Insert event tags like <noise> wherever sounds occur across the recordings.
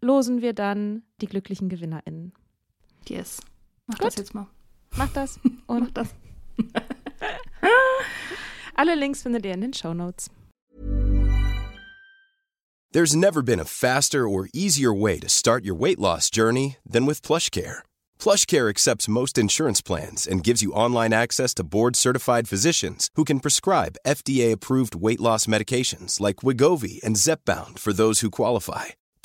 losen wir dann die glücklichen GewinnerInnen. Yes. Mach Gut. das jetzt mal. Macht das <laughs> Mach und das. <laughs> alle Links findet ihr in den Show Notes. There's never been a faster or easier way to start your weight loss journey than with PlushCare. PlushCare accepts most insurance plans and gives you online access to board-certified physicians who can prescribe FDA-approved weight loss medications like Wigovi and Zepbound for those who qualify.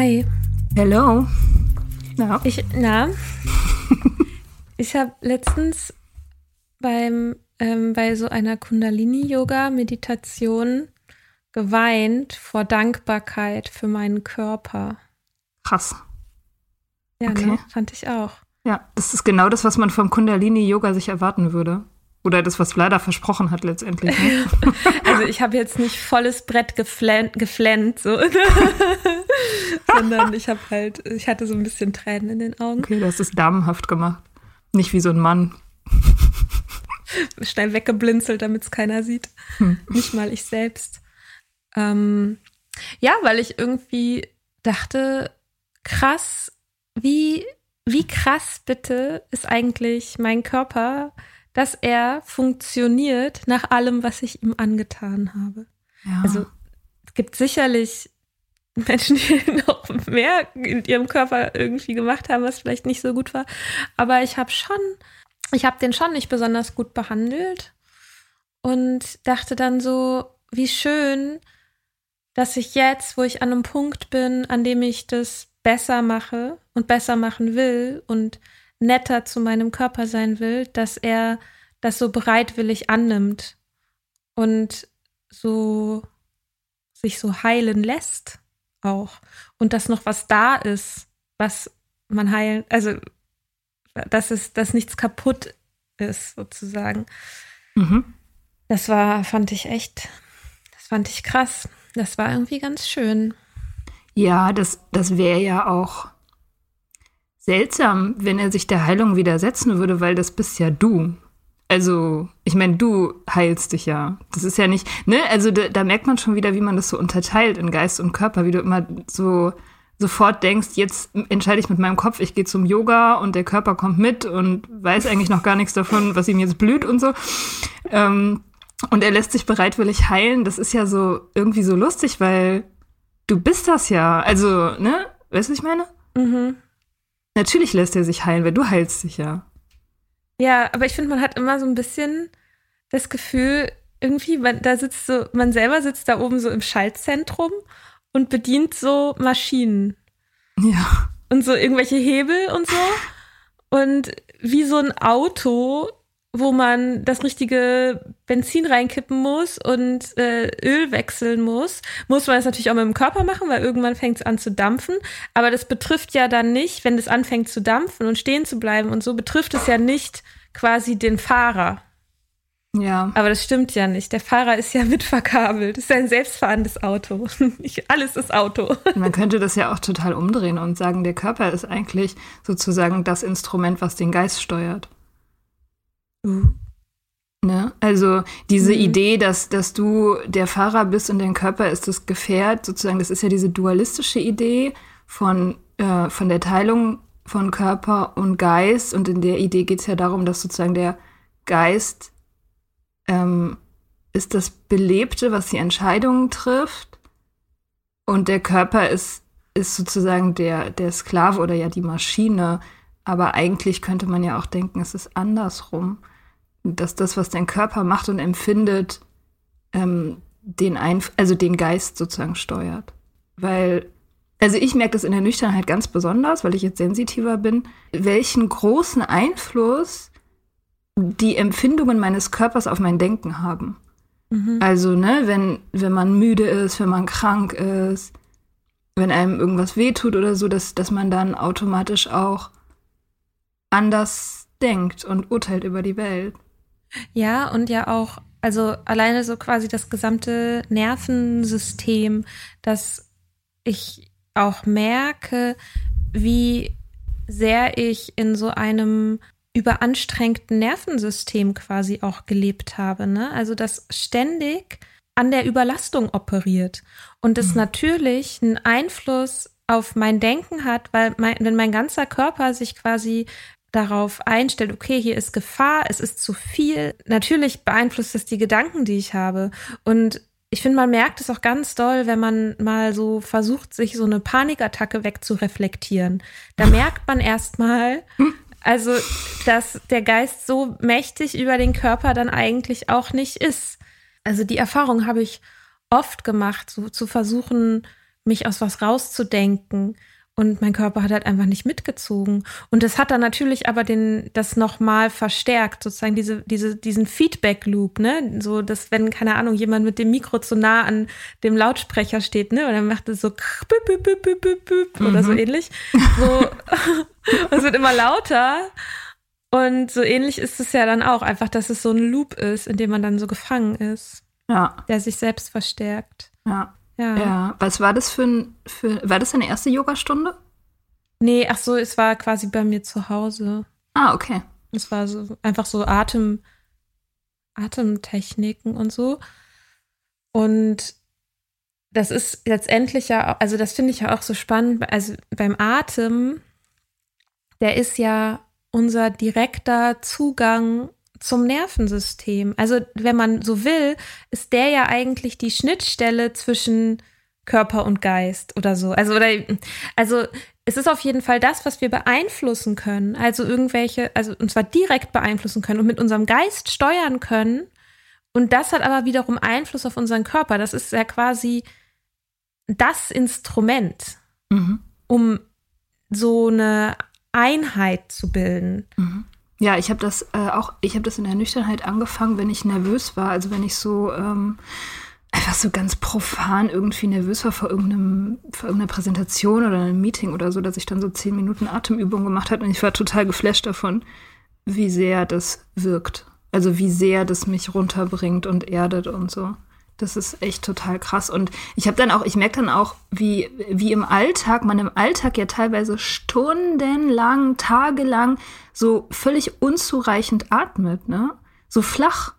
Hi. Hello. Na, <laughs> Ich, na, <laughs> ich habe letztens beim, ähm, bei so einer Kundalini-Yoga-Meditation geweint vor Dankbarkeit für meinen Körper. krass. Ja, Okay. ne? fand ich auch. Ja, das ist genau das, was man vom Kundalini-Yoga sich erwarten würde. Oder das, was Vlada versprochen hat letztendlich. Ne? <laughs> Also ich habe jetzt nicht volles Brett geflennt, geflennt so. <laughs> sondern ich habe halt, ich hatte so ein bisschen Tränen in den Augen. Okay, du hast es damenhaft gemacht. Nicht wie so ein Mann. schnell weggeblinzelt, damit es keiner sieht. Nicht mal ich selbst. Ähm, ja, weil ich irgendwie dachte, krass, wie, wie krass bitte ist eigentlich mein Körper, dass er funktioniert nach allem, was ich ihm angetan habe. Ja. Also es gibt sicherlich <laughs> Menschen, die <laughs> noch mehr in ihrem Körper irgendwie gemacht haben, was vielleicht nicht so gut war. Aber ich habe schon, ich habe den schon nicht besonders gut behandelt und dachte dann so, wie schön, dass ich jetzt, wo ich an einem Punkt bin, an dem ich das besser mache und besser machen will und netter zu meinem Körper sein will, dass er das so bereitwillig annimmt und so sich so heilen lässt auch und dass noch was da ist, was man heilen, also dass es, dass nichts kaputt ist sozusagen. Mhm. Das war, fand ich echt, das fand ich krass. Das war irgendwie ganz schön. Ja, das, das wäre ja auch seltsam, wenn er sich der Heilung widersetzen würde, weil das bist ja du. Also, ich meine, du heilst dich ja. Das ist ja nicht, ne? Also, da, da merkt man schon wieder, wie man das so unterteilt in Geist und Körper, wie du immer so sofort denkst, jetzt entscheide ich mit meinem Kopf, ich gehe zum Yoga und der Körper kommt mit und weiß eigentlich noch gar nichts davon, was ihm jetzt blüht und so. Ähm, und er lässt sich bereitwillig heilen. Das ist ja so irgendwie so lustig, weil du bist das ja. Also, ne? Weißt du, was ich meine? Mhm. Natürlich lässt er sich heilen, weil du heilst dich ja. Ja, aber ich finde, man hat immer so ein bisschen das Gefühl, irgendwie, man, da sitzt so, man selber sitzt da oben so im Schaltzentrum und bedient so Maschinen Ja. und so irgendwelche Hebel und so. und wie so ein Auto, wo man das richtige Benzin reinkippen muss und äh, Öl wechseln muss, muss man das natürlich auch mit dem Körper machen, weil irgendwann fängt es an zu dampfen. Aber das betrifft ja dann nicht, wenn es anfängt zu dampfen und stehen zu bleiben und so, betrifft es ja nicht quasi den Fahrer. Ja. Aber das stimmt ja nicht. Der Fahrer ist ja <laughs> mitverkabelt. Das ist ein selbstfahrendes Auto. <laughs> Nicht alles ist Auto. <laughs> Man könnte das ja auch total umdrehen und sagen, der Körper ist eigentlich sozusagen das Instrument, was den Geist steuert. Uh. Ne? Also diese Mhm. Idee, dass, dass du der Fahrer bist und dein Körper ist das Gefährt, sozusagen, das ist ja diese dualistische Idee von, äh, von der Teilung von Körper und Geist. Und in der Idee geht es ja darum, dass sozusagen der Geist ähm, ist das Belebte, was die Entscheidungen trifft. Und der Körper ist, ist sozusagen der, der Sklave oder ja die Maschine. Aber eigentlich könnte man ja auch denken, es ist andersrum. Dass das, was dein Körper macht und empfindet, ähm, den Einf also den Geist sozusagen steuert. Weil, also ich merke das in der Nüchternheit ganz besonders, weil ich jetzt sensitiver bin, welchen großen Einfluss die Empfindungen meines Körpers auf mein Denken haben. Mhm. Also, ne, wenn, wenn man müde ist, wenn man krank ist, wenn einem irgendwas wehtut oder so, dass, dass man dann automatisch auch anders denkt und urteilt über die Welt. Ja, und ja auch, also alleine so quasi das gesamte Nervensystem, dass ich auch merke, wie sehr ich in so einem überanstrengten Nervensystem quasi auch gelebt habe. Ne? Also das ständig an der Überlastung operiert und das natürlich einen Einfluss auf mein Denken hat, weil mein, wenn mein ganzer Körper sich quasi darauf einstellt, okay, hier ist Gefahr, es ist zu viel. Natürlich beeinflusst das die Gedanken, die ich habe. Und ich finde, man merkt es auch ganz doll, wenn man mal so versucht, sich so eine Panikattacke wegzureflektieren. Da <laughs> merkt man erstmal, also, dass der Geist so mächtig über den Körper dann eigentlich auch nicht ist. Also die Erfahrung habe ich oft gemacht, so zu versuchen, mich aus was rauszudenken. Und mein Körper hat halt einfach nicht mitgezogen. Und das hat dann natürlich aber den, das nochmal verstärkt, sozusagen diese, diese, diesen Feedback-Loop, ne? So, dass wenn, keine Ahnung, jemand mit dem Mikro zu nah an dem Lautsprecher steht, ne? Und dann macht es so büp, büp, büp, büp, büp, oder so ähnlich. <laughs> So, <laughs> es wird immer lauter. Und so ähnlich ist es ja dann auch, einfach, dass es so ein Loop ist, in dem man dann so gefangen ist, Ja, der sich selbst verstärkt. ja. Ja. Ja, was war das für ein, für, war das deine erste Yogastunde? Nee, ach so, es war quasi bei mir zu Hause. Ah, okay. Es war so einfach so Atem, Atemtechniken und so. Und das ist letztendlich ja, auch- also das finde ich ja auch so spannend. Also beim Atem, der ist ja unser direkter Zugang zum Nervensystem. Also wenn man so will, ist der ja eigentlich die Schnittstelle zwischen Körper und Geist oder so. Also oder also es ist auf jeden Fall das, was wir beeinflussen können. Also irgendwelche, also und zwar direkt beeinflussen können und mit unserem Geist steuern können. Und das hat aber wiederum Einfluss auf unseren Körper. Das ist ja quasi das Instrument, Mhm. um so eine Einheit zu bilden. Ja, ich habe das äh, auch, ich habe das in der Nüchternheit angefangen, wenn ich nervös war, also wenn ich so ähm, einfach so ganz profan irgendwie nervös war vor irgendeinem, vor irgendeiner Präsentation oder einem Meeting oder so, dass ich dann so zehn Minuten Atemübung gemacht habe und ich war total geflasht davon, wie sehr das wirkt. Also wie sehr das mich runterbringt und erdet und so. Das ist echt total krass. Und ich habe dann auch, ich merke dann auch, wie, wie im Alltag, man im Alltag ja teilweise stundenlang, tagelang so völlig unzureichend atmet, ne? So flach.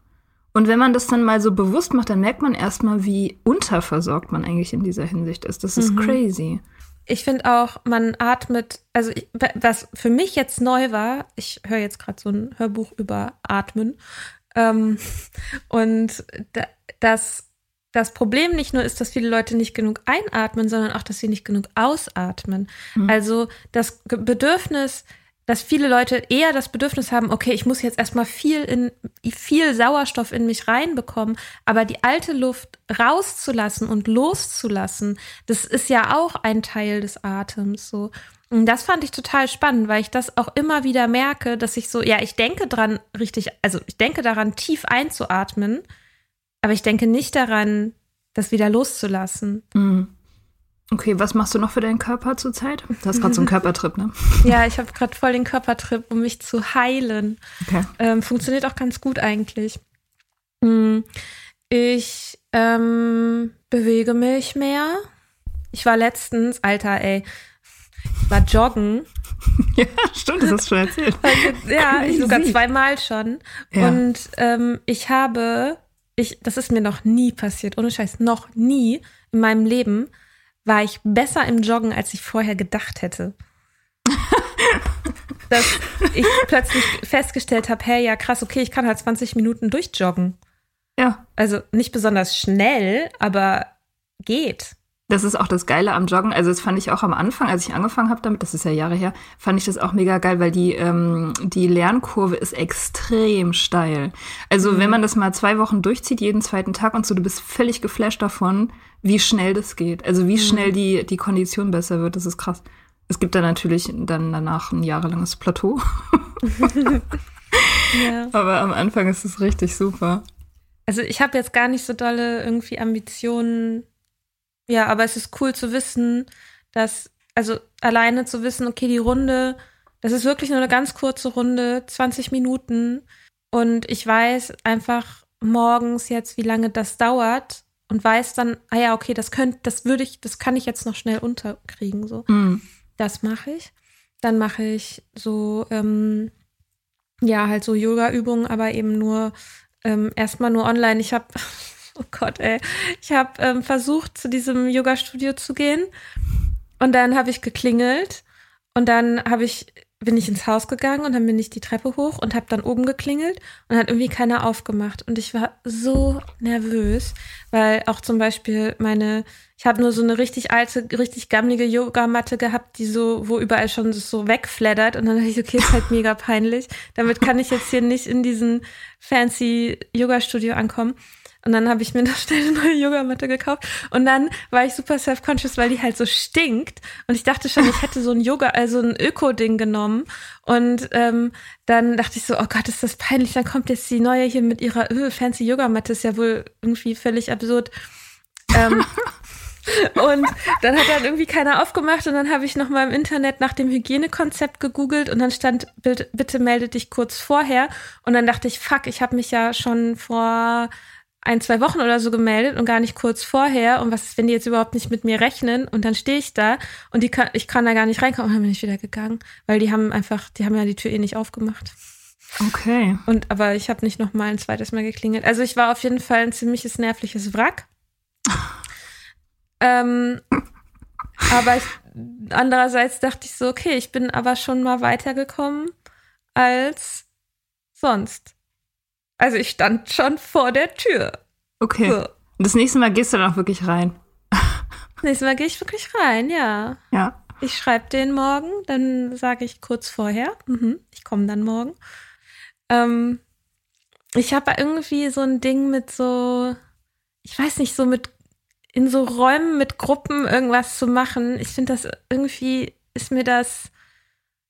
Und wenn man das dann mal so bewusst macht, dann merkt man erstmal, wie unterversorgt man eigentlich in dieser Hinsicht ist. Das ist crazy. Ich finde auch, man atmet, also ich, was für mich jetzt neu war, ich höre jetzt gerade so ein Hörbuch über Atmen. Ähm, <laughs> und da, das, das Problem nicht nur ist, dass viele Leute nicht genug einatmen, sondern auch, dass sie nicht genug ausatmen. Also das Bedürfnis, dass viele Leute eher das Bedürfnis haben, okay, ich muss jetzt erstmal viel in viel Sauerstoff in mich reinbekommen, aber die alte Luft rauszulassen und loszulassen, das ist ja auch ein Teil des Atems so. Und das fand ich total spannend, weil ich das auch immer wieder merke, dass ich so, ja, ich denke dran richtig, also ich denke daran, tief einzuatmen, aber ich denke nicht daran, das wieder loszulassen. Mhm. Okay, was machst du noch für deinen Körper zurzeit? Du hast gerade so einen <laughs> Körpertrip, ne? Ja, ich habe gerade voll den Körpertrip, um mich zu heilen. Okay. Ähm, funktioniert auch ganz gut eigentlich. Hm, ich ähm, bewege mich mehr. Ich war letztens, Alter, ey, ich war joggen. <laughs> Ja, stimmt, das hast du schon erzählt. ja, <laughs> ich sogar zweimal schon. Ja. Und ähm, ich habe, ich, das ist mir noch nie passiert, ohne Scheiß, noch nie in meinem Leben war ich besser im Joggen, als ich vorher gedacht hätte. <laughs> Dass ich plötzlich festgestellt habe, hey, ja krass, okay, ich kann halt 20 Minuten durchjoggen. Ja. Also nicht besonders schnell, aber geht. Das ist auch das Geile am Joggen. Also das fand ich auch am Anfang, als ich angefangen habe damit, das ist ja Jahre her, fand ich das auch mega geil, weil die, ähm, die Lernkurve ist extrem steil. Also mhm. wenn man das mal zwei Wochen durchzieht, jeden zweiten Tag und so, du bist völlig geflasht davon, wie schnell das geht. Also wie mhm. schnell die, die Kondition besser wird, das ist krass. Es gibt dann natürlich dann danach ein jahrelanges Plateau. <laughs> ja. <laughs> Aber am Anfang ist es richtig super. Also ich habe jetzt gar nicht so dolle irgendwie Ambitionen ja, aber es ist cool zu wissen, dass, also alleine zu wissen, okay, die Runde, das ist wirklich nur eine ganz kurze Runde, 20 Minuten. Und ich weiß einfach morgens jetzt, wie lange das dauert und weiß dann, ah ja, okay, das könnte, das würde ich, das kann ich jetzt noch schnell unterkriegen. So. Mhm. Das mache ich. Dann mache ich so, ähm, ja, halt so Yoga-Übungen, aber eben nur ähm, erstmal nur online. Ich habe <laughs> Oh Gott, ey. Ich habe ähm, versucht, zu diesem Yoga-Studio zu gehen. Und dann habe ich geklingelt. Und dann habe ich, bin ich ins Haus gegangen und dann bin ich die Treppe hoch und habe dann oben geklingelt und hat irgendwie keiner aufgemacht. Und ich war so nervös, weil auch zum Beispiel meine, ich habe nur so eine richtig alte, richtig gammelige Yogamatte gehabt, die so, wo überall schon so wegflattert. Und dann dachte ich, okay, ist halt mega peinlich. Damit kann ich jetzt hier nicht in diesen fancy Yoga-Studio ankommen. Und dann habe ich mir noch schnell eine neue Yogamatte gekauft. Und dann war ich super self-conscious, weil die halt so stinkt. Und ich dachte schon, ich hätte so ein Yoga, also ein Öko-Ding genommen. Und ähm, dann dachte ich so, oh Gott, ist das peinlich. Dann kommt jetzt die neue hier mit ihrer öh, fancy Yogamatte. Ist ja wohl irgendwie völlig absurd. Ähm, <laughs> und dann hat dann irgendwie keiner aufgemacht und dann habe ich noch mal im Internet nach dem Hygienekonzept gegoogelt und dann stand bitte melde dich kurz vorher und dann dachte ich fuck, ich habe mich ja schon vor ein, zwei Wochen oder so gemeldet und gar nicht kurz vorher. Und was ist, wenn die jetzt überhaupt nicht mit mir rechnen? Und dann stehe ich da und die kann, ich kann da gar nicht reinkommen und dann bin ich wieder gegangen. Weil die haben einfach, die haben ja die Tür eh nicht aufgemacht. Okay. Und aber ich habe nicht noch mal ein zweites Mal geklingelt. Also ich war auf jeden Fall ein ziemliches nervliches Wrack. <laughs> ähm, aber ich, andererseits dachte ich so, okay, ich bin aber schon mal weitergekommen als sonst. Also ich stand schon vor der Tür. Okay. So. Und das nächste Mal gehst du dann auch wirklich rein. Das nächste Mal gehe ich wirklich rein, ja. Ja. Ich schreibe den morgen, dann sage ich kurz vorher, mhm, ich komme dann morgen. Ähm, ich habe irgendwie so ein Ding mit so, ich weiß nicht, so mit in so Räumen mit Gruppen irgendwas zu machen. Ich finde das irgendwie ist mir das,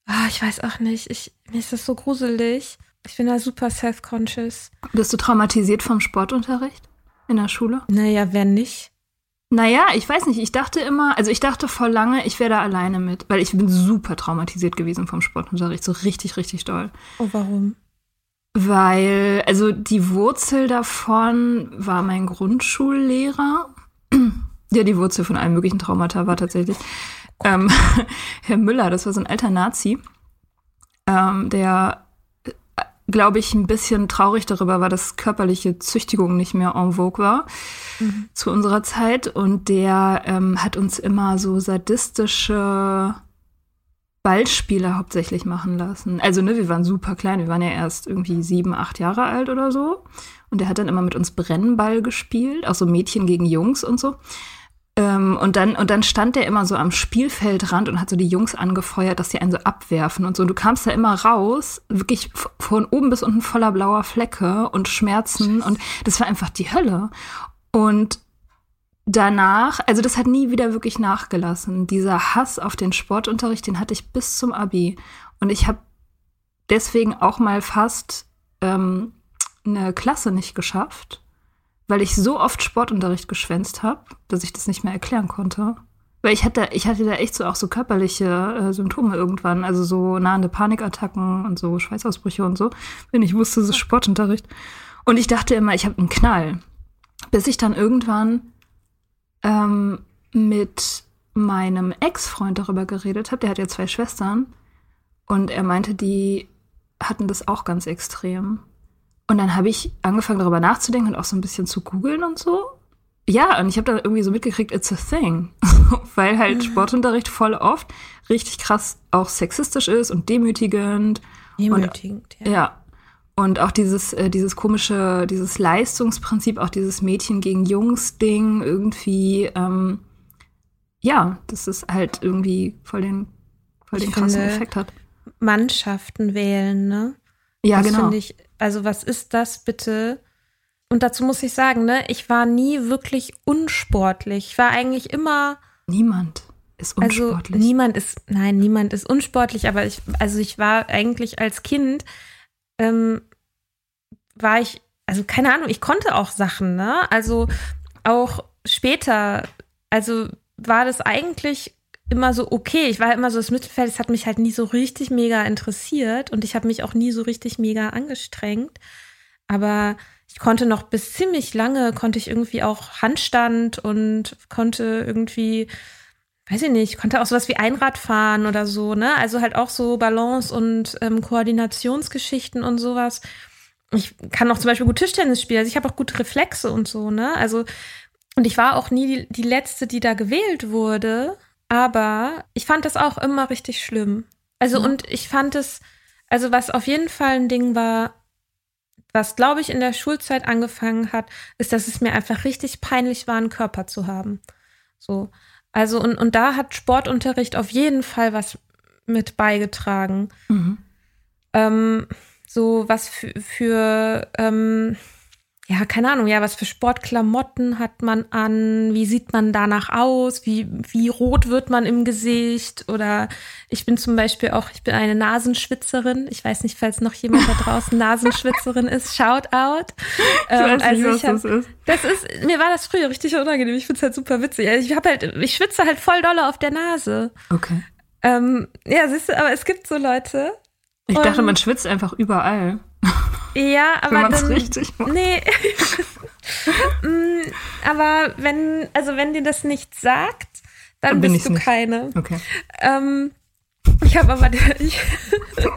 oh, ich weiß auch nicht, ich, mir ist das so gruselig. Ich bin da super self-conscious. Bist du traumatisiert vom Sportunterricht in der Schule? Naja, wer nicht? Naja, ich weiß nicht. Ich dachte immer, also ich dachte voll lange, ich wäre da alleine mit, weil ich bin super traumatisiert gewesen vom Sportunterricht. So richtig, richtig doll. Oh, warum? Weil, also die Wurzel davon war mein Grundschullehrer. <clears throat> Ja, die Wurzel von allen möglichen Traumata war tatsächlich ähm, <laughs> Herr Müller, das war so ein alter Nazi, ähm, der glaube ich, ein bisschen traurig darüber war, dass körperliche Züchtigung nicht mehr en vogue war mhm. zu unserer Zeit. Und der ähm, hat uns immer so sadistische Ballspiele hauptsächlich machen lassen. Also, ne, wir waren super klein, wir waren ja erst irgendwie sieben, acht Jahre alt oder so. Und der hat dann immer mit uns Brennball gespielt, auch so Mädchen gegen Jungs und so. Ähm, und, dann, und dann stand der immer so am Spielfeldrand und hat so die Jungs angefeuert, dass die einen so abwerfen und so. Und du kamst da immer raus, wirklich von oben bis unten voller blauer Flecke und Schmerzen. Und das war einfach die Hölle. Und danach, also das hat nie wieder wirklich nachgelassen. Dieser Hass auf den Sportunterricht, den hatte ich bis zum Abi. Und ich habe deswegen auch mal fast ähm, eine Klasse nicht geschafft, weil ich so oft Sportunterricht geschwänzt habe, dass ich das nicht mehr erklären konnte. Weil ich hatte, ich hatte da echt so auch so körperliche äh, Symptome irgendwann, also so nahende Panikattacken und so Schweißausbrüche und so, wenn ich wusste, es ist Sportunterricht. Und ich dachte immer, ich habe einen Knall. Bis ich dann irgendwann ähm, mit meinem Ex-Freund darüber geredet habe, der hat ja zwei Schwestern, und er meinte, die hatten das auch ganz extrem. Und dann habe ich angefangen darüber nachzudenken und auch so ein bisschen zu googeln und so. Ja, und ich habe dann irgendwie so mitgekriegt, it's a thing. <laughs> Weil halt mhm. Sportunterricht voll oft richtig krass auch sexistisch ist und demütigend. Demütigend, und, ja. Ja. Und auch dieses, äh, dieses komische, dieses Leistungsprinzip, auch dieses Mädchen gegen Jungs-Ding irgendwie, ähm, ja, das ist halt irgendwie voll den, voll den krassen finde, Effekt hat. Mannschaften wählen, ne? Ja, das genau. Ich, also was ist das bitte? Und dazu muss ich sagen, ne, ich war nie wirklich unsportlich. Ich war eigentlich immer. Niemand ist also unsportlich. Also niemand ist, nein, niemand ist unsportlich, aber ich, also ich war eigentlich als Kind, ähm, war ich, also keine Ahnung, ich konnte auch Sachen, ne? Also auch später, also war das eigentlich immer so okay. Ich war immer so das Mittelfeld, es hat mich halt nie so richtig mega interessiert und ich habe mich auch nie so richtig mega angestrengt. Aber ich konnte noch bis ziemlich lange, konnte ich irgendwie auch Handstand und konnte irgendwie, weiß ich nicht, konnte auch sowas wie Einrad fahren oder so, ne? Also halt auch so Balance und ähm, Koordinationsgeschichten und sowas. Ich kann auch zum Beispiel gut Tischtennis spielen, also ich habe auch gute Reflexe und so, ne? Also, und ich war auch nie die, die Letzte, die da gewählt wurde. Aber ich fand das auch immer richtig schlimm. Also, mhm. und ich fand es, also was auf jeden Fall ein Ding war, was, glaube ich, in der Schulzeit angefangen hat, ist, dass es mir einfach richtig peinlich war, einen Körper zu haben. So. Also, und, und da hat Sportunterricht auf jeden Fall was mit beigetragen. Mhm. Ähm, so was für, für ähm, ja, keine Ahnung, ja, was für Sportklamotten hat man an? Wie sieht man danach aus? Wie, wie rot wird man im Gesicht? Oder ich bin zum Beispiel auch, ich bin eine Nasenschwitzerin. Ich weiß nicht, falls noch jemand da draußen Nasenschwitzerin ist. Shout out. Ich ähm, weiß also nicht, was hab, das ist. Das ist, mir war das früher richtig unangenehm. Ich finde es halt super witzig. Also ich habe halt, ich schwitze halt voll dolle auf der Nase. Okay. Ähm, ja, siehst du, aber es gibt so Leute. Ich dachte, man schwitzt einfach überall. Ja, aber wenn dann, richtig macht. Nee. <laughs> Mm, aber wenn, also wenn dir das nicht sagt, dann, dann bist du nicht. keine. Okay. Ähm, ich habe aber, ich,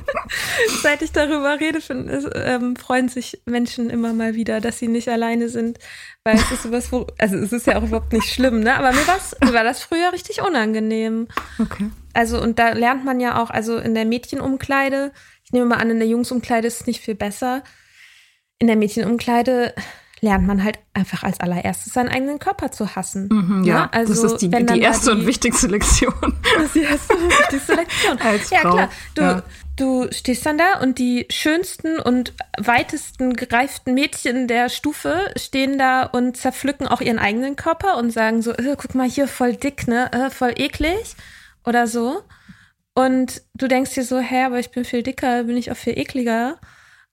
<laughs> seit ich darüber rede, find, ähm, freuen sich Menschen immer mal wieder, dass sie nicht alleine sind, weil es ist sowas, wo, also es ist ja auch überhaupt nicht schlimm, ne? Aber mir, mir war das früher richtig unangenehm. Okay. Also und da lernt man ja auch, also in der Mädchenumkleide nehme mal an, in der Jungsumkleide ist es nicht viel besser. In der Mädchenumkleide lernt man halt einfach als allererstes seinen eigenen Körper zu hassen. Mhm, ja, ja, also das ist die, die erste die, und wichtigste Lektion. <laughs> Das ist die erste und wichtigste Lektion. <laughs> als ja, Frau. klar. Du, ja. du stehst dann da und die schönsten und weitesten gereiften Mädchen der Stufe stehen da und zerpflücken auch ihren eigenen Körper und sagen so, äh, guck mal hier, voll dick, ne, äh, voll eklig oder so. Und du denkst dir so, hä, aber ich bin viel dicker, bin ich auch viel ekliger.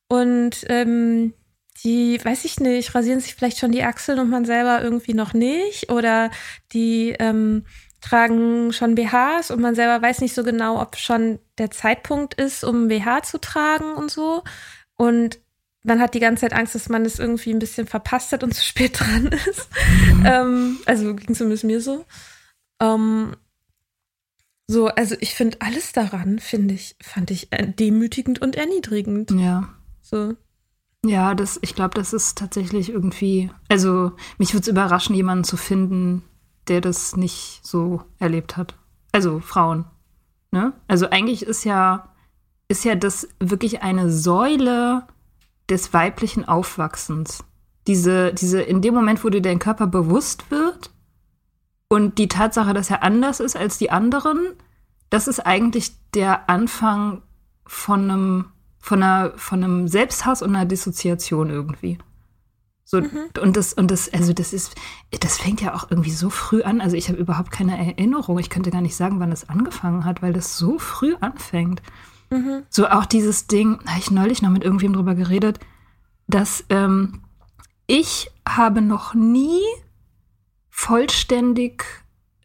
Und ähm, die, weiß ich nicht, rasieren sich vielleicht schon die Achseln und man selber irgendwie noch nicht. Oder die ähm, tragen schon BHs und man selber weiß nicht so genau, ob schon der Zeitpunkt ist, um BH zu tragen und so. Und man hat die ganze Zeit Angst, dass man es das irgendwie ein bisschen verpasst hat und zu spät dran <laughs> ist. Mhm. ähm, also ging zumindest mir so. Ähm, so, also ich finde alles daran, finde ich, fand ich demütigend und erniedrigend. Ja. So. Ja, das, ich glaube, das ist tatsächlich irgendwie, also mich würde es überraschen, jemanden zu finden, der das nicht so erlebt hat. Also Frauen. Ne? Also eigentlich ist ja, ist ja das wirklich eine Säule des weiblichen Aufwachsens. Diese, diese, in dem Moment, wo dir dein Körper bewusst wird Und die Tatsache, dass er anders ist als die anderen, das ist eigentlich der Anfang von einem, von einer, von einem Selbsthass und einer Dissoziation irgendwie. So, mhm. und das, und das, also das ist, das fängt ja auch irgendwie so früh an. Also ich habe überhaupt keine Erinnerung. Ich könnte gar nicht sagen, wann es angefangen hat, weil das so früh anfängt. Mhm. So auch dieses Ding, habe ich neulich noch mit irgendwem drüber geredet, dass ähm, ich habe noch nie vollständig,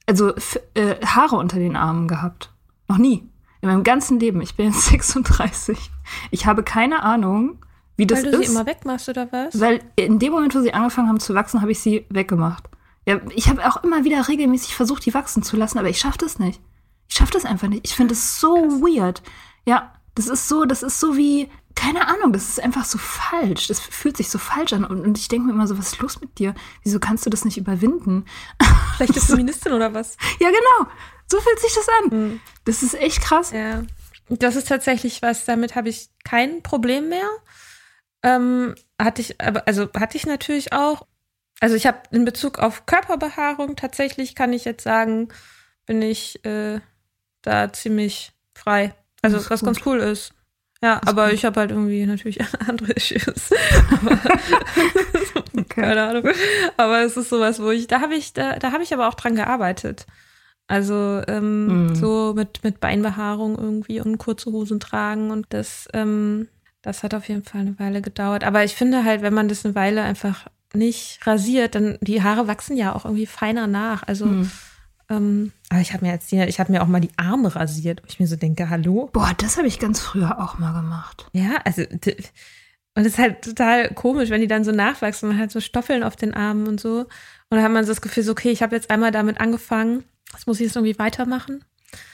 also äh, Haare unter den Armen gehabt. Noch nie. In meinem ganzen Leben. Ich bin jetzt <laughs> 36. Ich habe keine Ahnung, wie das ist. Weil du sie immer wegmachst oder was? Weil in dem Moment, wo sie angefangen haben zu wachsen, habe ich sie weggemacht. Ja, ich habe auch immer wieder regelmäßig versucht, die wachsen zu lassen, aber ich schaffe das nicht. Ich schaffe das einfach nicht. Ich finde es so Krass. weird. Ja, das ist so, das ist so wie, keine Ahnung, das ist einfach so falsch. Das fühlt sich so falsch an. Und, und ich denke mir immer so, was ist los mit dir? Wieso kannst du das nicht überwinden? <laughs> Vielleicht du Feministin oder was? Ja, genau. So fühlt sich das an. Mhm. Das ist echt krass. Ja. Das ist tatsächlich was, damit habe ich kein Problem mehr. Ähm, hatte ich, aber, also hatte ich natürlich auch. Also ich habe in Bezug auf Körperbehaarung tatsächlich, kann ich jetzt sagen, bin ich äh, da ziemlich frei. Also was gut. ganz cool ist. Ja, das aber ich habe halt irgendwie natürlich <laughs> andere Issues. <laughs> okay. <laughs> Keine Ahnung. Aber es ist sowas, wo ich, da habe ich, da, da habe ich aber auch dran gearbeitet. Also ähm, mm. so mit, mit Beinbehaarung irgendwie und kurze Hosen tragen und das, ähm, das hat auf jeden Fall eine Weile gedauert. Aber ich finde halt, wenn man das eine Weile einfach nicht rasiert, dann die Haare wachsen ja auch irgendwie feiner nach. Also mm. Ähm, aber ich habe mir jetzt hier, ich habe mir auch mal die Arme rasiert, wo ich mir so denke, hallo. Boah, das habe ich ganz früher auch mal gemacht. Ja, also und es ist halt total komisch, wenn die dann so nachwachsen, man hat so Stoffeln auf den Armen und so. Und dann hat man so das Gefühl, so, okay, ich habe jetzt einmal damit angefangen, das muss ich jetzt irgendwie weitermachen.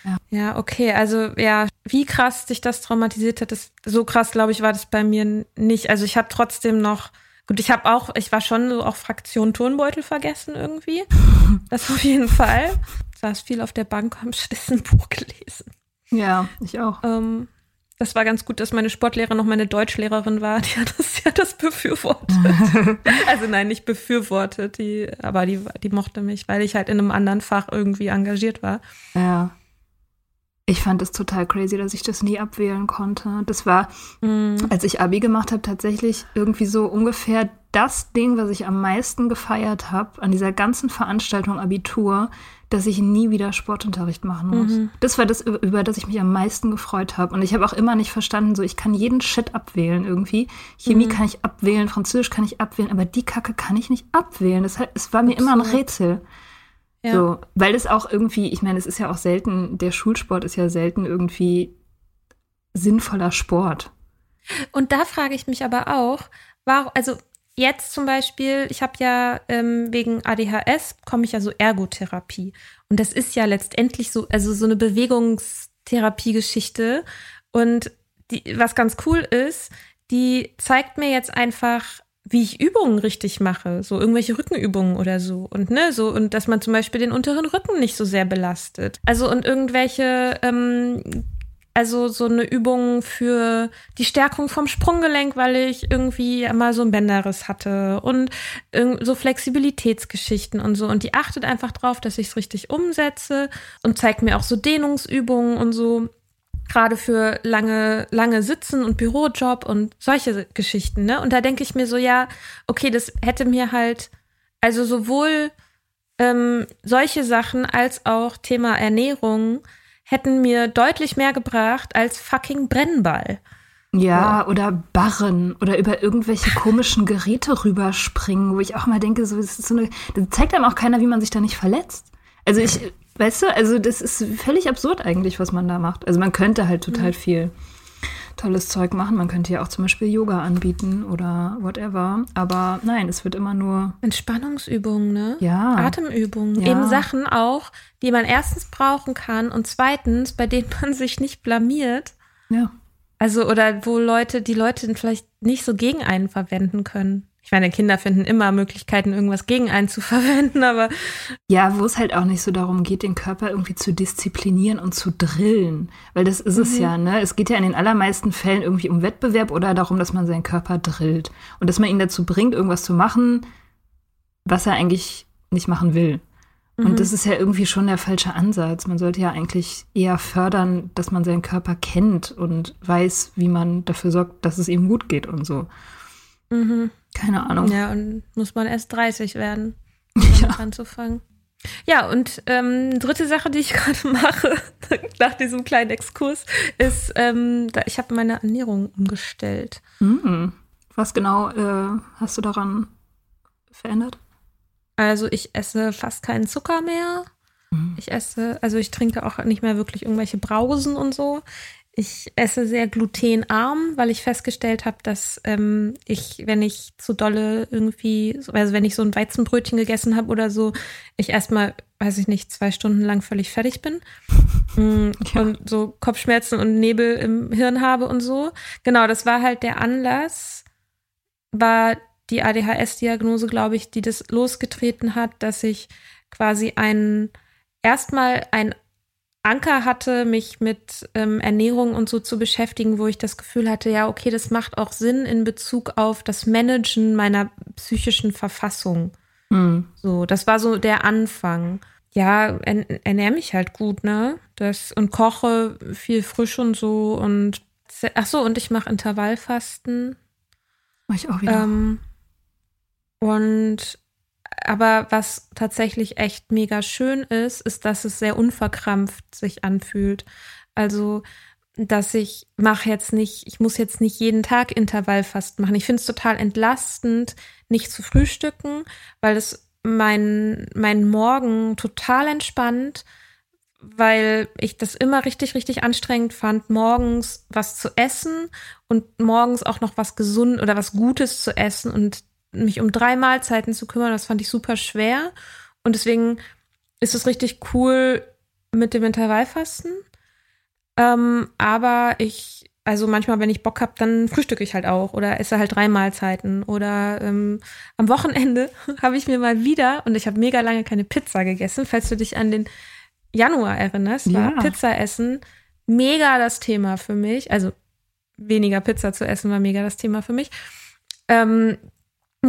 Ja. ja, okay, also ja, wie krass dich das traumatisiert hat, das, so krass, glaube ich, war das bei mir nicht. Also ich habe trotzdem noch, gut, ich habe auch, ich war schon so auch Fraktion Turnbeutel vergessen irgendwie. Das auf jeden Fall. Saß viel auf der Bank, habe stattdessen ein Buch gelesen. Ja, ich auch. Ähm, das war ganz gut, dass meine Sportlehrerin noch meine Deutschlehrerin war. Die hat das, die hat das befürwortet. <laughs> also nein, nicht befürwortet, die, aber die, die mochte mich, weil ich halt in einem anderen Fach irgendwie engagiert war. Ja. Ich fand es total crazy, dass ich das nie abwählen konnte. Das war, mm. als ich Abi gemacht habe, tatsächlich irgendwie so ungefähr das Ding, was ich am meisten gefeiert habe an dieser ganzen Veranstaltung Abitur, dass ich nie wieder Sportunterricht machen muss. Mhm. Das war das, über das ich mich am meisten gefreut habe. Und ich habe auch immer nicht verstanden, so ich kann jeden Shit abwählen irgendwie. Chemie mhm. kann ich abwählen, Französisch kann ich abwählen, aber die Kacke kann ich nicht abwählen. Das, es war mir immer ein Rätsel. Ja. So, weil es auch irgendwie, ich meine, es ist ja auch selten, der Schulsport ist ja selten irgendwie sinnvoller Sport. Und da frage ich mich aber auch, warum, also jetzt zum Beispiel, ich habe ja ähm, wegen ADHS, komme ich ja so Ergotherapie. Und das ist ja letztendlich so, also so eine Bewegungstherapie-Geschichte. Und die, was ganz cool ist, die zeigt mir jetzt einfach, wie ich Übungen richtig mache, so irgendwelche Rückenübungen oder so und ne so und dass man zum Beispiel den unteren Rücken nicht so sehr belastet. Also und irgendwelche ähm, also so eine Übung für die Stärkung vom Sprunggelenk, weil ich irgendwie mal so ein Bänderriss hatte und so Flexibilitätsgeschichten und so. Und die achtet einfach drauf, dass ich es richtig umsetze und zeigt mir auch so Dehnungsübungen und so. Gerade für lange, lange Sitzen und Bürojob und solche Geschichten, ne? Und da denke ich mir so, ja, okay, das hätte mir halt, also sowohl ähm, solche Sachen als auch Thema Ernährung hätten mir deutlich mehr gebracht als fucking Brennball. Ja, oder Barren oder über irgendwelche komischen Geräte rüberspringen, wo ich auch mal denke, so, das, ist so eine, das zeigt einem auch keiner, wie man sich da nicht verletzt. Also ich, weißt du, also das ist völlig absurd eigentlich, was man da macht. Also man könnte halt total mhm. viel tolles Zeug machen. Man könnte ja auch zum Beispiel Yoga anbieten oder whatever. Aber nein, es wird immer nur. Entspannungsübungen, ne? Ja. Atemübungen. Ja. Eben Sachen auch, die man erstens brauchen kann und zweitens, bei denen <laughs> man sich nicht blamiert. Ja. Also, oder wo Leute, die Leute vielleicht nicht so gegen einen verwenden können. Ich meine, Kinder finden immer Möglichkeiten, irgendwas gegen einen zu <laughs> verwenden, aber. Ja, wo es halt auch nicht so darum geht, den Körper irgendwie zu disziplinieren und zu drillen. Weil das ist mhm. es ja, ne? Es geht ja in den allermeisten Fällen irgendwie um Wettbewerb oder darum, dass man seinen Körper drillt. Und dass man ihn dazu bringt, irgendwas zu machen, was er eigentlich nicht machen will. Und das ist ja irgendwie schon der falsche Ansatz. Man sollte ja eigentlich eher fördern, dass man seinen Körper kennt und weiß, wie man dafür sorgt, dass es ihm gut geht und so. Mhm. Keine Ahnung. Ja, und muss man erst 30 werden, um <laughs> Ja. anzufangen. Ja, und ähm, dritte Sache, die ich <laughs> gerade mache, <laughs> nach diesem kleinen Exkurs, ist, ähm, da, ich habe meine Ernährung umgestellt. Mhm. Was genau äh, hast du daran verändert? Also ich esse fast keinen Zucker mehr. Mhm. Ich esse, also ich trinke auch nicht mehr wirklich irgendwelche Brausen und so. Ich esse sehr glutenarm, weil ich festgestellt habe, dass ähm, ich, wenn ich zu dolle irgendwie, also wenn ich so ein Weizenbrötchen gegessen habe oder so, ich erstmal, weiß ich nicht, zwei Stunden lang völlig fertig bin. <laughs> Mm, Ja. Und so Kopfschmerzen und Nebel im Hirn habe und so. Genau, das war halt der Anlass, war die ADHS-Diagnose, glaube ich, die das losgetreten hat, dass ich quasi einen erstmal ein Anker hatte, mich mit ähm, Ernährung und so zu beschäftigen, wo ich das Gefühl hatte, ja, okay, das macht auch Sinn in Bezug auf das Managen meiner psychischen Verfassung. Mhm. So, das war so der Anfang. Ja, ern ernähre mich halt gut, ne? Das und koche viel frisch und so und ach so, und ich mache Intervallfasten. Mach ich auch wieder. Ähm, und aber was tatsächlich echt mega schön ist, ist, dass es sehr unverkrampft sich anfühlt. Also, dass ich mache jetzt nicht, ich muss jetzt nicht jeden Tag Intervallfasten machen. Ich finde es total entlastend, nicht zu frühstücken, weil es mein, mein Morgen total entspannt, weil ich das immer richtig, richtig anstrengend fand, morgens was zu essen und morgens auch noch was gesund oder was Gutes zu essen und mich um drei Mahlzeiten zu kümmern. Das fand ich super schwer. Und deswegen ist es richtig cool mit dem Intervallfasten. Ähm, aber ich, also manchmal, wenn ich Bock habe, dann frühstücke ich halt auch oder esse halt drei Mahlzeiten. Oder ähm, am Wochenende <laughs> habe ich mir mal wieder, und ich habe mega lange keine Pizza gegessen, falls du dich an den Januar erinnerst, war Ja. Pizza essen mega das Thema für mich. Also weniger Pizza zu essen war mega das Thema für mich. Ähm,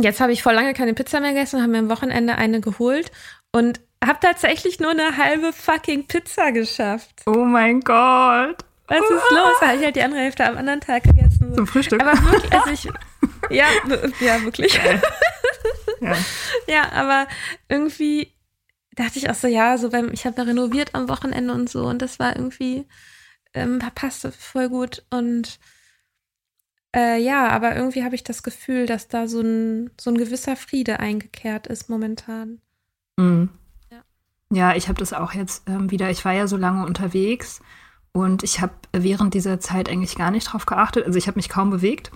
jetzt habe ich vor lange keine Pizza mehr gegessen, habe mir am Wochenende eine geholt und habe tatsächlich nur eine halbe fucking Pizza geschafft. oh mein Gott. Was ist <laughs> los? Da habe ich halt die andere Hälfte am anderen Tag gegessen. So. Zum Frühstück. Aber wirklich, also ich, <laughs> ja, ja, wirklich. <laughs> ja. Ja, aber irgendwie dachte ich auch so, ja, so beim, ich habe ja renoviert am Wochenende und so und das war irgendwie, ähm, passte voll gut und äh, ja, aber irgendwie habe ich das Gefühl, dass da so ein, so ein gewisser Friede eingekehrt ist momentan. Mhm. Ja. Ja, ich habe das auch jetzt ähm, wieder. Ich war ja so lange unterwegs und ich habe während dieser Zeit eigentlich gar nicht drauf geachtet. Also ich habe mich kaum bewegt,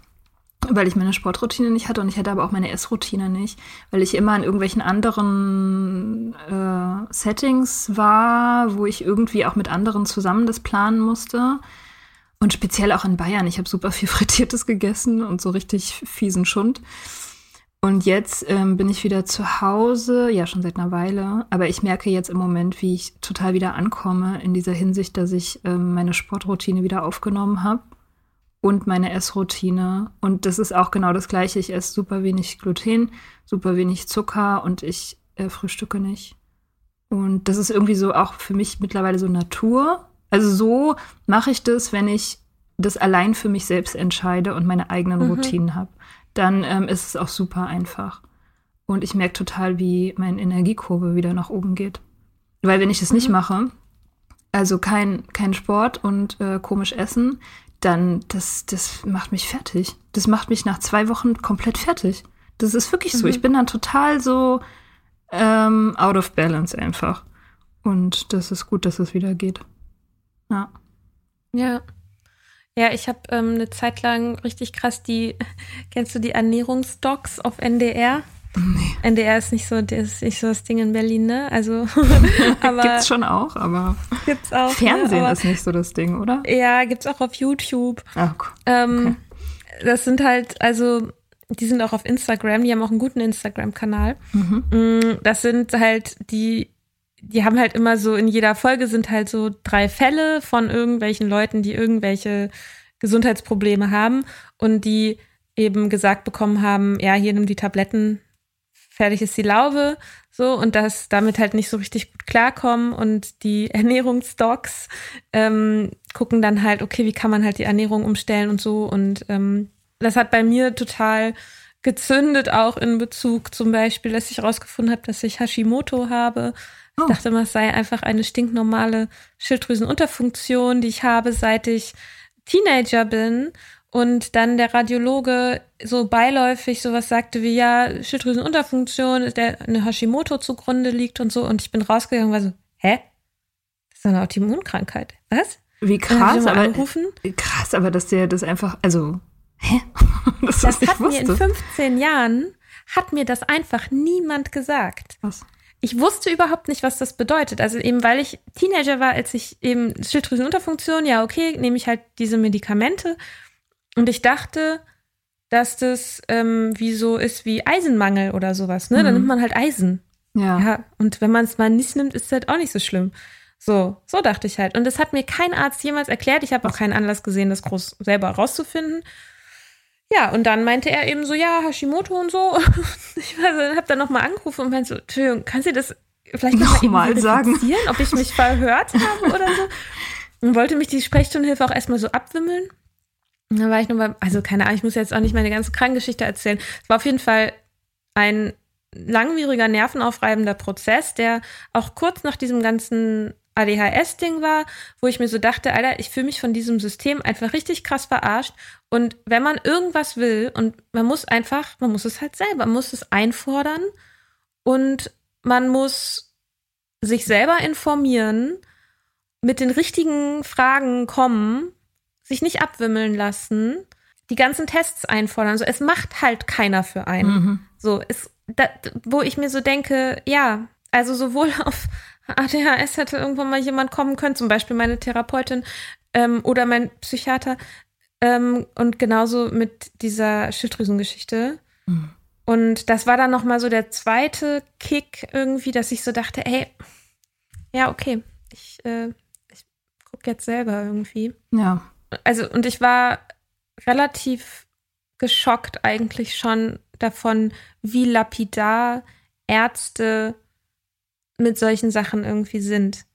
weil ich meine Sportroutine nicht hatte und ich hatte aber auch meine Essroutine nicht, weil ich immer in irgendwelchen anderen äh, Settings war, wo ich irgendwie auch mit anderen zusammen das planen musste. Und speziell auch in Bayern. Ich habe super viel <laughs> Frittiertes gegessen und so richtig fiesen Schund. Und jetzt ähm, bin ich wieder zu Hause, ja schon seit einer Weile, aber ich merke jetzt im Moment, wie ich total wieder ankomme in dieser Hinsicht, dass ich ähm, meine Sportroutine wieder aufgenommen habe und meine Essroutine. Und das ist auch genau das Gleiche. Ich esse super wenig Gluten, super wenig Zucker und ich äh, frühstücke nicht. Und das ist irgendwie so auch für mich mittlerweile so Natur. Also so mache ich das, wenn ich das allein für mich selbst entscheide und meine eigenen Mhm. Routinen habe. Dann ähm, ist es auch super einfach. Und ich merke total, wie meine Energiekurve wieder nach oben geht. Weil wenn ich das nicht Mhm. mache, also kein, kein Sport und äh, komisch essen, dann das, das macht mich fertig. Das macht mich nach zwei Wochen komplett fertig. Das ist wirklich so. Mhm. Ich bin dann total so ähm, out of balance einfach. Und das ist gut, dass es wieder geht. Ja. Ja. Ja, ich habe ähm, eine Zeit lang richtig krass die, <laughs> kennst du die Ernährungsdocs auf NDR? Nee. NDR ist nicht so, das ist nicht so das Ding in Berlin, ne? Also, <laughs> aber Gibt's schon auch, aber gibt's auch. Fernsehen ne? aber, ist nicht so das Ding, oder? Ja, gibt's auch auf YouTube. Ah, cool. Ähm, Das sind halt, also, die sind auch auf Instagram, die haben auch einen guten Instagram-Kanal. Mhm. Mm, Das sind halt die, die haben halt immer so, in jeder Folge sind halt so drei Fälle von irgendwelchen Leuten, die irgendwelche Gesundheitsprobleme haben und die eben gesagt bekommen haben, ja, hier nimm die Tabletten fertig ist die Laube, so und das damit halt nicht so richtig gut klarkommen und die <laughs> Ernährungsdocs ähm, gucken dann halt, okay, wie kann man halt die Ernährung umstellen und so und ähm, das hat bei mir total gezündet, auch in Bezug zum Beispiel, dass ich herausgefunden habe, dass ich Hashimoto habe. Ich Oh. dachte immer, es sei einfach eine stinknormale Schilddrüsenunterfunktion, die ich habe, seit ich Teenager bin. Und dann der Radiologe so beiläufig sowas sagte wie, ja, Schilddrüsenunterfunktion, der eine Hashimoto zugrunde liegt und so. Und ich bin rausgegangen und war so, hä? Das ist eine Autoimmunkrankheit. Was? Wie krass, aber angerufen. krass, aber dass der das einfach, also, hä? <laughs> Das nicht hat mir in wusste. 15 Jahren, hat mir das einfach niemand gesagt. Was? Ich wusste überhaupt nicht, was das bedeutet. Also eben, weil ich Teenager war, als ich eben Schilddrüsenunterfunktion, ja, okay, nehme ich halt diese Medikamente. Und ich dachte, dass das ähm, wie so ist wie Eisenmangel oder sowas, ne? Dann Mhm. nimmt man halt Eisen. Ja. Ja, und wenn man es mal nicht nimmt, ist es halt auch nicht so schlimm. So, so dachte ich halt. Und das hat mir kein Arzt jemals erklärt. Ich habe auch keinen Anlass gesehen, das groß selber rauszufinden. Ja, und dann meinte er eben so, ja, Hashimoto und so. <laughs> Ich habe dann nochmal angerufen und meinte so, Entschuldigung, kannst du das vielleicht noch Nochmal mal sagen. ob ich mich verhört habe oder so? Und wollte mich die Sprechstundenhilfe auch erstmal so abwimmeln. Und dann war ich nochmal, also keine Ahnung, ich muss jetzt auch nicht meine ganze Krankengeschichte erzählen. Es war auf jeden Fall ein langwieriger, nervenaufreibender Prozess, der auch kurz nach diesem ganzen ADHS-Ding war, wo ich mir so dachte, Alter, ich fühle mich von diesem System einfach richtig krass verarscht. Und wenn man irgendwas will und man muss einfach, man muss es halt selber, man muss es einfordern und man muss sich selber informieren, mit den richtigen Fragen kommen, sich nicht abwimmeln lassen, die ganzen Tests einfordern. Also es macht halt keiner für einen. Mhm. So, ist, da, wo ich mir so denke, ja, also sowohl <laughs> auf ADHS hätte irgendwann mal jemand kommen können, zum Beispiel meine Therapeutin ähm, oder mein Psychiater. Ähm, und genauso mit dieser Schilddrüsengeschichte. Mhm. Und das war dann noch mal so der zweite Kick irgendwie, dass ich so dachte, ey, ja, okay, ich, äh, ich gucke jetzt selber irgendwie Ja. also und ich war relativ geschockt eigentlich schon davon, wie lapidar Ärzte mit solchen Sachen irgendwie sind.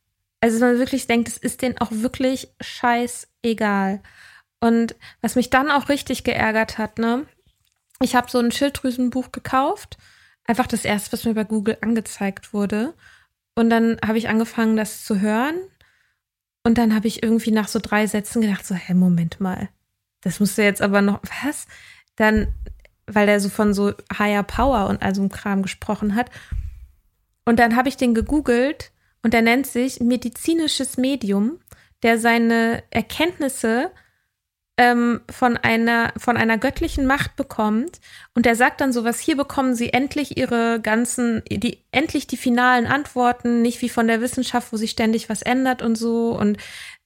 Also man wirklich denkt, es ist denen auch wirklich scheißegal. Und was mich dann auch richtig geärgert hat, ne? Ich habe so ein Schilddrüsenbuch gekauft, einfach das erste, was mir bei Google angezeigt wurde. Und dann habe ich angefangen, das zu hören. Und dann habe ich irgendwie nach so drei Sätzen gedacht, so, hä, Moment mal. Das musste jetzt aber noch, was? Dann, weil der so von so Higher Power und all so einem Kram gesprochen hat. Und dann habe ich den gegoogelt und der nennt sich medizinisches Medium, der seine Erkenntnisse ähm, von einer, von einer göttlichen Macht bekommt. Und der sagt dann sowas, hier bekommen sie endlich ihre ganzen, die, endlich die finalen Antworten, nicht wie von der Wissenschaft, wo sich ständig was ändert und so und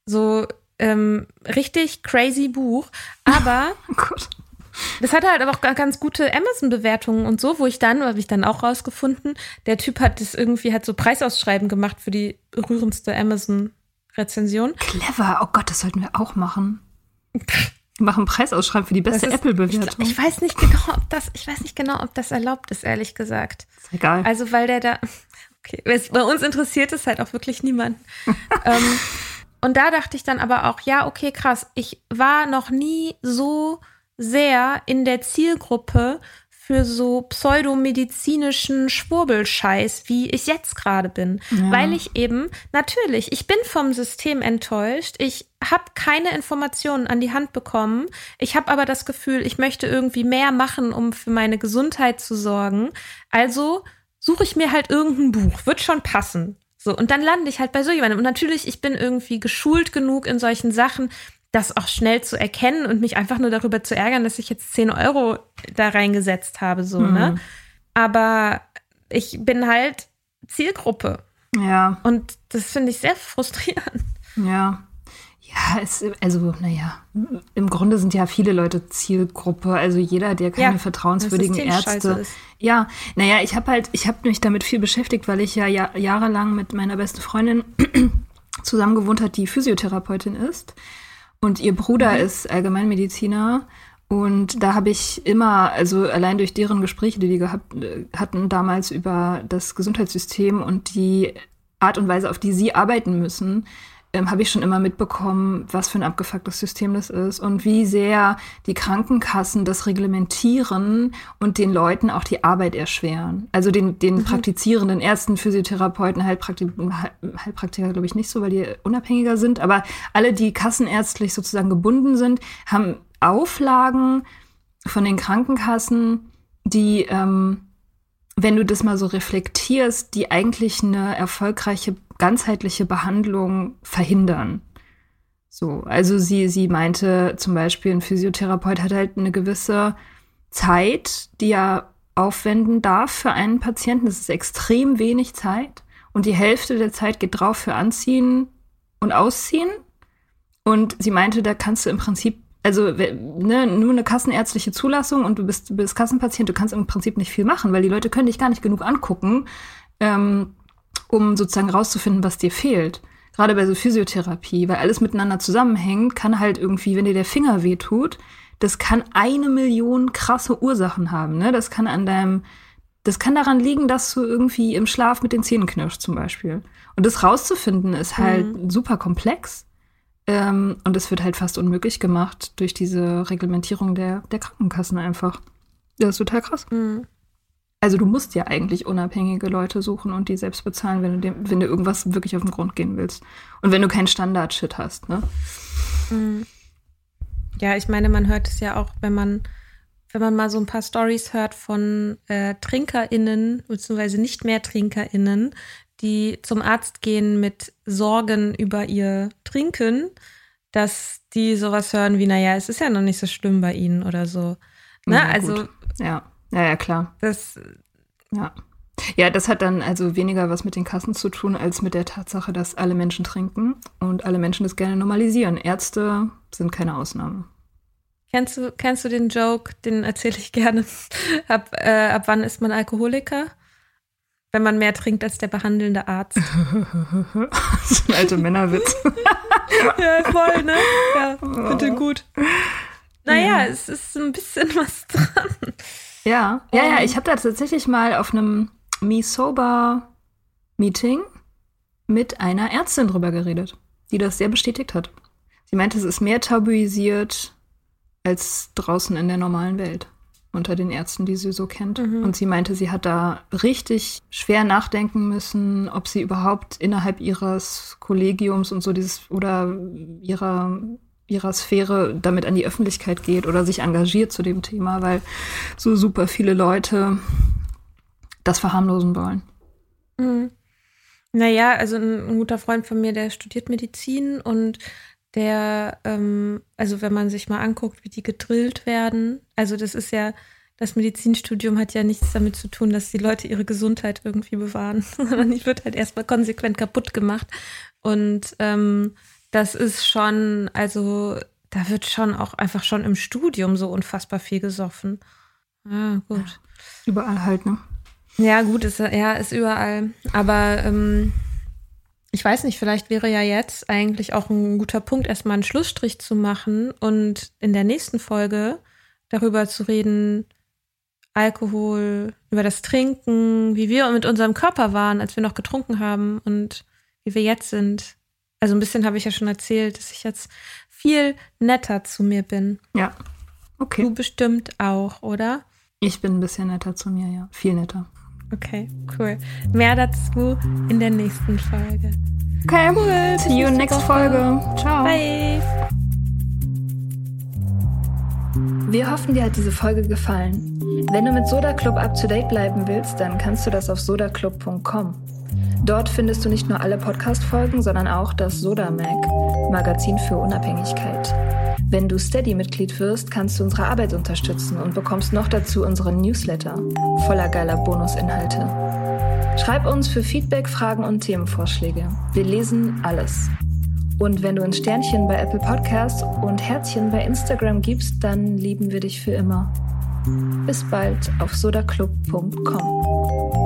so ähm, richtig crazy Buch. Aber <laughs> Oh. Das hatte halt aber auch ga- ganz gute Amazon-Bewertungen und so, wo ich dann, habe ich dann auch rausgefunden, der Typ hat das irgendwie, hat so Preisausschreiben gemacht für die rührendste Amazon-Rezension. Clever. Oh Gott, das sollten wir auch machen. Wir machen Preisausschreiben für die beste Apple-Bewertung. Ich, ich weiß nicht genau, ob das, ich weiß nicht genau, ob das erlaubt ist, ehrlich gesagt. Ist egal. Also, weil der da, okay, es, bei uns interessiert es halt auch wirklich niemanden. <laughs> ähm, und da dachte ich dann aber auch, ja, okay, krass, ich war noch nie so sehr in der Zielgruppe für so pseudomedizinischen Schwurbelscheiß, wie ich jetzt gerade bin. Ja. Weil ich eben, natürlich, ich bin vom System enttäuscht. Ich habe keine Informationen an die Hand bekommen. Ich habe aber das Gefühl, ich möchte irgendwie mehr machen, um für meine Gesundheit zu sorgen. Also suche ich mir halt irgendein Buch. Wird schon passen. So, und dann lande ich halt bei so jemandem. Und natürlich, ich bin irgendwie geschult genug in solchen Sachen, das auch schnell zu erkennen und mich einfach nur darüber zu ärgern, dass ich jetzt 10 Euro da reingesetzt habe, so, ne? Aber ich bin halt Zielgruppe. ja, Und das finde ich sehr frustrierend. ja. Ja, es, also, naja, im Grunde sind ja viele Leute Zielgruppe. Also jeder, der keine Ja, vertrauenswürdigen Ärzte. ist. Ja, naja, ich habe halt, ich habe mich damit viel beschäftigt, weil ich ja, ja jahrelang mit meiner besten Freundin <clears throat> zusammen gewohnt hat, die Physiotherapeutin ist. Und ihr Bruder Mhm. ist Allgemeinmediziner. Und da habe ich immer, also allein durch deren Gespräche, die die gehabt äh, hatten damals über das Gesundheitssystem und die Art und Weise, auf die sie arbeiten müssen, ähm, habe ich schon immer mitbekommen, was für ein abgefucktes System das ist und wie sehr die Krankenkassen das reglementieren und den Leuten auch die Arbeit erschweren. Also den, den mhm. praktizierenden Ärzten, Physiotherapeuten, Heilpraktik Heilpraktiker glaube ich nicht so, weil die unabhängiger sind, aber alle, die kassenärztlich sozusagen gebunden sind, haben Auflagen von den Krankenkassen, die, ähm, wenn du das mal so reflektierst, die eigentlich eine erfolgreiche ganzheitliche Behandlung verhindern. So, also sie, sie meinte zum Beispiel, ein Physiotherapeut hat halt eine gewisse Zeit, die er aufwenden darf für einen Patienten. Das ist extrem wenig Zeit. Und die Hälfte der Zeit geht drauf für Anziehen und Ausziehen. Und sie meinte, da kannst du im Prinzip also ne, nur eine kassenärztliche Zulassung und du bist, du bist Kassenpatient, du kannst im Prinzip nicht viel machen, weil die Leute können dich gar nicht genug angucken, ähm, um sozusagen rauszufinden, was dir fehlt. Gerade bei so Physiotherapie, weil alles miteinander zusammenhängt, kann halt irgendwie, wenn dir der Finger wehtut, das kann eine Million krasse Ursachen haben. Ne? Das kann an deinem, das kann daran liegen, dass du irgendwie im Schlaf mit den Zähnen knirschst zum Beispiel. Und das rauszufinden ist halt mhm. super komplex. Ähm, und es wird halt fast unmöglich gemacht durch diese Reglementierung der, der Krankenkassen einfach. Das ist total krass. Mhm. Also du musst ja eigentlich unabhängige Leute suchen und die selbst bezahlen, wenn du, dem, wenn du irgendwas wirklich auf den Grund gehen willst. Und wenn du keinen Standard-Shit hast, ne? Mhm. Ja, ich meine, man hört es ja auch, wenn man, wenn man mal so ein paar Stories hört von äh, TrinkerInnen, beziehungsweise nicht mehr TrinkerInnen, die zum Arzt gehen mit Sorgen über ihr Trinken, dass die sowas hören wie, naja, es ist ja noch nicht so schlimm bei ihnen oder so. Ne? Ja, also. Ja. Ja, ja, klar. Das. Ja. Ja, das hat dann also weniger was mit den Kassen zu tun, als mit der Tatsache, dass alle Menschen trinken und alle Menschen das gerne normalisieren. Ärzte sind keine Ausnahme. Kennst du, kennst du den Joke, den erzähle ich gerne. <laughs> ab, äh, ab wann ist man Alkoholiker? wenn man mehr trinkt als der behandelnde Arzt. <laughs> das ist ein alter Männerwitz. <laughs> ja, voll, ne? Ja, bitte gut. Naja, ja. es ist ein bisschen was dran. Ja, ja, ja. Ich habe da tatsächlich mal auf einem Me Sober Meeting mit einer Ärztin drüber geredet, die das sehr bestätigt hat. Sie meinte, es ist mehr tabuisiert als draußen in der normalen Welt unter den Ärzten, die sie so kennt. Mhm. Und sie meinte, sie hat da richtig schwer nachdenken müssen, ob sie überhaupt innerhalb ihres Kollegiums und so dieses oder ihrer ihrer Sphäre damit an die Öffentlichkeit geht oder sich engagiert zu dem Thema, weil so super viele Leute das verharmlosen wollen. Mhm. Naja, also ein, ein guter Freund von mir, der studiert Medizin und der, ähm, also wenn man sich mal anguckt, wie die gedrillt werden, also das ist ja, das Medizinstudium hat ja nichts damit zu tun, dass die Leute ihre Gesundheit irgendwie bewahren, <laughs> sondern die wird halt erstmal konsequent kaputt gemacht. Und ähm, das ist schon, also da wird schon auch einfach schon im Studium so unfassbar viel gesoffen. Ah, gut. Überall halt, ne? Ja, gut, ist, ja, ist überall. Aber ähm, ich weiß nicht, vielleicht wäre ja jetzt eigentlich auch ein guter Punkt, erstmal einen Schlussstrich zu machen und in der nächsten Folge darüber zu reden, Alkohol, über das Trinken, wie wir mit unserem Körper waren, als wir noch getrunken haben und wie wir jetzt sind. Also ein bisschen habe ich ja schon erzählt, dass ich jetzt viel netter zu mir bin. Ja. Okay. Du bestimmt auch, oder? Ich bin ein bisschen netter zu mir, ja. Viel netter. Okay, cool. Mehr dazu in der nächsten Folge. Okay, cool. See you in next Folge. Ciao. Bye. Wir hoffen, dir hat diese Folge gefallen. Wenn du mit Soda Club up to date bleiben willst, dann kannst du das auf sodaclub.com. Dort findest du nicht nur alle Podcast-Folgen, sondern auch das Soda Mag, Magazin für Unabhängigkeit. Wenn du Steady-Mitglied wirst, kannst du unsere Arbeit unterstützen und bekommst noch dazu unseren Newsletter voller geiler Bonusinhalte. Schreib uns für Feedback, Fragen und Themenvorschläge. Wir lesen alles. Und wenn du ein Sternchen bei Apple Podcasts und Herzchen bei Instagram gibst, dann lieben wir dich für immer. Bis bald auf sodaclub.com.